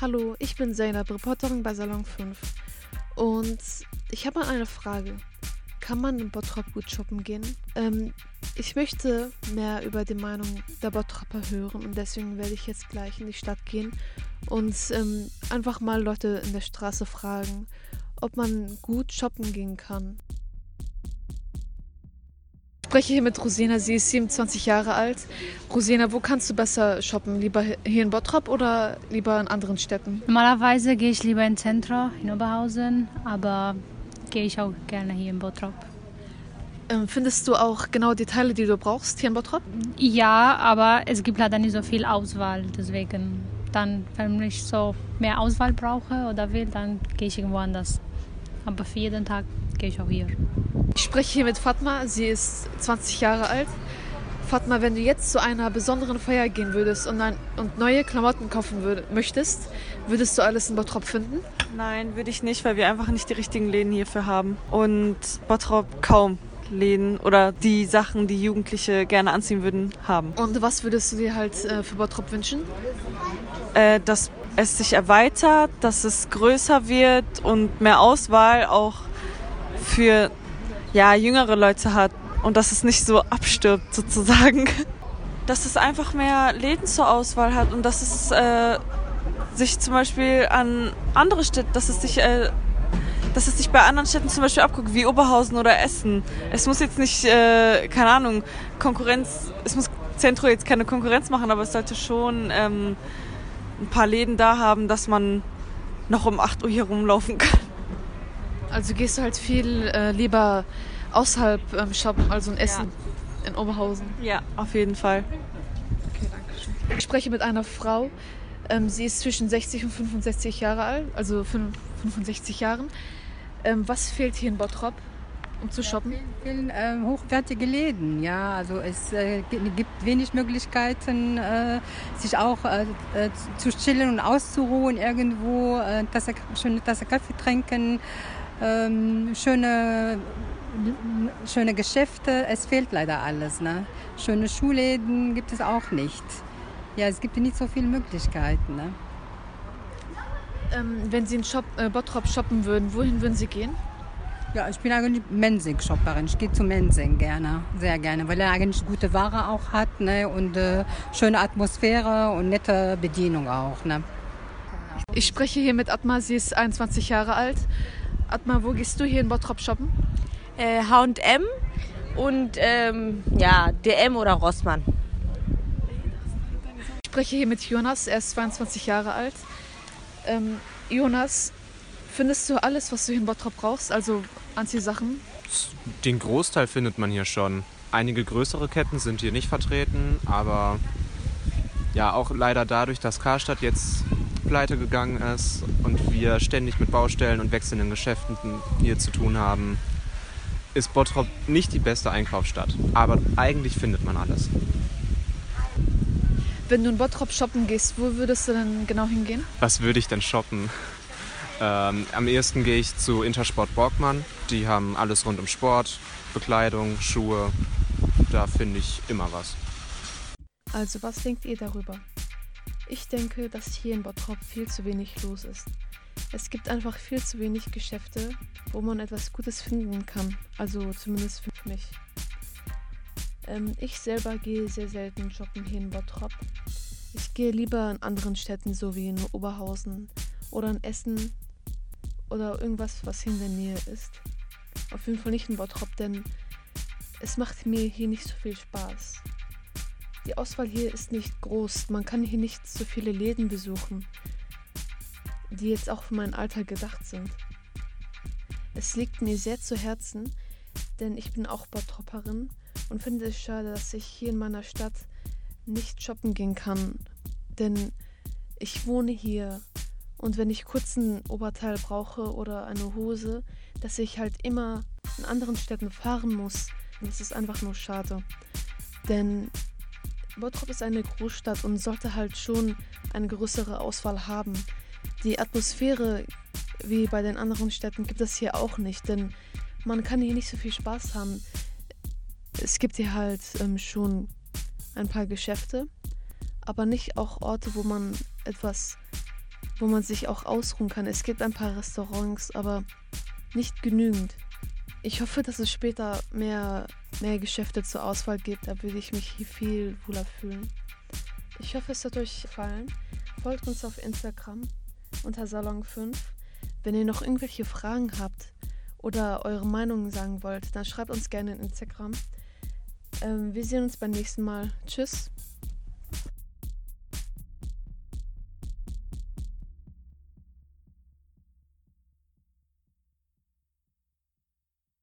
Hallo, ich bin Zainab, Reporterin bei Salon 5. Und ich habe mal eine Frage. Kann man in Bottrop gut shoppen gehen? Ähm, ich möchte mehr über die Meinung der Bottropper hören und deswegen werde ich jetzt gleich in die Stadt gehen und ähm, einfach mal Leute in der Straße fragen, ob man gut shoppen gehen kann. Ich spreche hier mit Rosina, sie ist 27 Jahre alt. Rosina, wo kannst du besser shoppen? Lieber hier in Bottrop oder lieber in anderen Städten? Normalerweise gehe ich lieber in Zentrum, in Oberhausen, aber gehe ich auch gerne hier in Bottrop. Ähm, findest du auch genau die Teile, die du brauchst hier in Bottrop? Ja, aber es gibt leider nicht so viel Auswahl. Deswegen, dann, wenn ich so mehr Auswahl brauche oder will, dann gehe ich irgendwo anders. Aber für jeden Tag gehe ich auch hier. Ich spreche hier mit Fatma, sie ist 20 Jahre alt. Fatma, wenn du jetzt zu einer besonderen Feier gehen würdest und, ein, und neue Klamotten kaufen würd, möchtest, würdest du alles in Bottrop finden? Nein, würde ich nicht, weil wir einfach nicht die richtigen Läden hierfür haben. Und Bottrop kaum Läden oder die Sachen, die Jugendliche gerne anziehen würden, haben. Und was würdest du dir halt äh, für Bottrop wünschen? Äh, dass es sich erweitert, dass es größer wird und mehr Auswahl auch für ja, jüngere Leute hat und dass es nicht so abstirbt sozusagen. Dass es einfach mehr Läden zur Auswahl hat und dass es äh, sich zum Beispiel an andere Städte, dass es sich äh, dass es sich bei anderen Städten zum Beispiel abguckt, wie Oberhausen oder Essen. Es muss jetzt nicht, äh, keine Ahnung, Konkurrenz, es muss Zentro jetzt keine Konkurrenz machen, aber es sollte schon ähm, ein paar Läden da haben, dass man noch um 8 Uhr hier rumlaufen kann. Also gehst du halt viel äh, lieber außerhalb ähm, shoppen, also in Essen, ja. in Oberhausen? Ja, auf jeden Fall. Okay, danke schön. Ich spreche mit einer Frau. Ähm, sie ist zwischen 60 und 65 Jahre alt, also 65 Jahren. Ähm, was fehlt hier in Bottrop, um zu shoppen? Ja, vielen, vielen äh, hochwertige Läden, ja. Also es äh, gibt wenig Möglichkeiten, äh, sich auch äh, äh, zu chillen und auszuruhen irgendwo, äh, Tasse, schöne Tasse Kaffee trinken ähm, schöne, schöne Geschäfte. Es fehlt leider alles. Ne? Schöne Schulläden gibt es auch nicht. Ja, es gibt nicht so viele Möglichkeiten. Ne? Ähm, wenn Sie in Shop, äh, Bottrop shoppen würden, wohin würden Sie gehen? Ja, ich bin eigentlich Mensing-Shopperin. Ich gehe zu Mensing gerne, sehr gerne, weil er eigentlich gute Ware auch hat ne? und äh, schöne Atmosphäre und nette Bedienung auch. Ne? Ich spreche hier mit Atma, sie ist 21 Jahre alt. Atma, wo gehst du hier in Bottrop shoppen? Äh, H&M und ähm, ja, DM oder Rossmann. Ich spreche hier mit Jonas, er ist 22 Jahre alt. Ähm, Jonas, findest du alles, was du hier in Bottrop brauchst, also Anziehsachen? Den Großteil findet man hier schon. Einige größere Ketten sind hier nicht vertreten, aber ja, auch leider dadurch, dass Karstadt jetzt pleite gegangen ist und wir ständig mit Baustellen und wechselnden Geschäften hier zu tun haben, ist Bottrop nicht die beste Einkaufsstadt. Aber eigentlich findet man alles. Wenn du in Bottrop shoppen gehst, wo würdest du denn genau hingehen? Was würde ich denn shoppen? Ähm, am ehesten gehe ich zu Intersport Borgmann. Die haben alles rund um Sport, Bekleidung, Schuhe. Da finde ich immer was. Also was denkt ihr darüber? Ich denke, dass hier in Bottrop viel zu wenig los ist. Es gibt einfach viel zu wenig Geschäfte, wo man etwas Gutes finden kann. Also zumindest für mich. Ähm, ich selber gehe sehr selten shoppen hier in Bottrop. Ich gehe lieber in anderen Städten, so wie in Oberhausen oder in Essen oder irgendwas, was hier in der Nähe ist. Auf jeden Fall nicht in Bottrop, denn es macht mir hier nicht so viel Spaß. Die Auswahl hier ist nicht groß. Man kann hier nicht so viele Läden besuchen, die jetzt auch für mein Alter gedacht sind. Es liegt mir sehr zu Herzen, denn ich bin auch Bottropperin und finde es schade, dass ich hier in meiner Stadt nicht shoppen gehen kann, denn ich wohne hier und wenn ich kurz ein Oberteil brauche oder eine Hose, dass ich halt immer in anderen Städten fahren muss, das ist einfach nur schade. Denn Bottrop ist eine Großstadt und sollte halt schon eine größere Auswahl haben. Die Atmosphäre wie bei den anderen Städten gibt es hier auch nicht, denn man kann hier nicht so viel Spaß haben. Es gibt hier halt ähm, schon ein paar Geschäfte, aber nicht auch Orte, wo man etwas wo man sich auch ausruhen kann. Es gibt ein paar Restaurants, aber nicht genügend. Ich hoffe, dass es später mehr, mehr Geschäfte zur Auswahl gibt. Da würde ich mich hier viel wohler fühlen. Ich hoffe, es hat euch gefallen. Folgt uns auf Instagram unter Salon5. Wenn ihr noch irgendwelche Fragen habt oder eure Meinung sagen wollt, dann schreibt uns gerne in Instagram. Ähm, wir sehen uns beim nächsten Mal. Tschüss.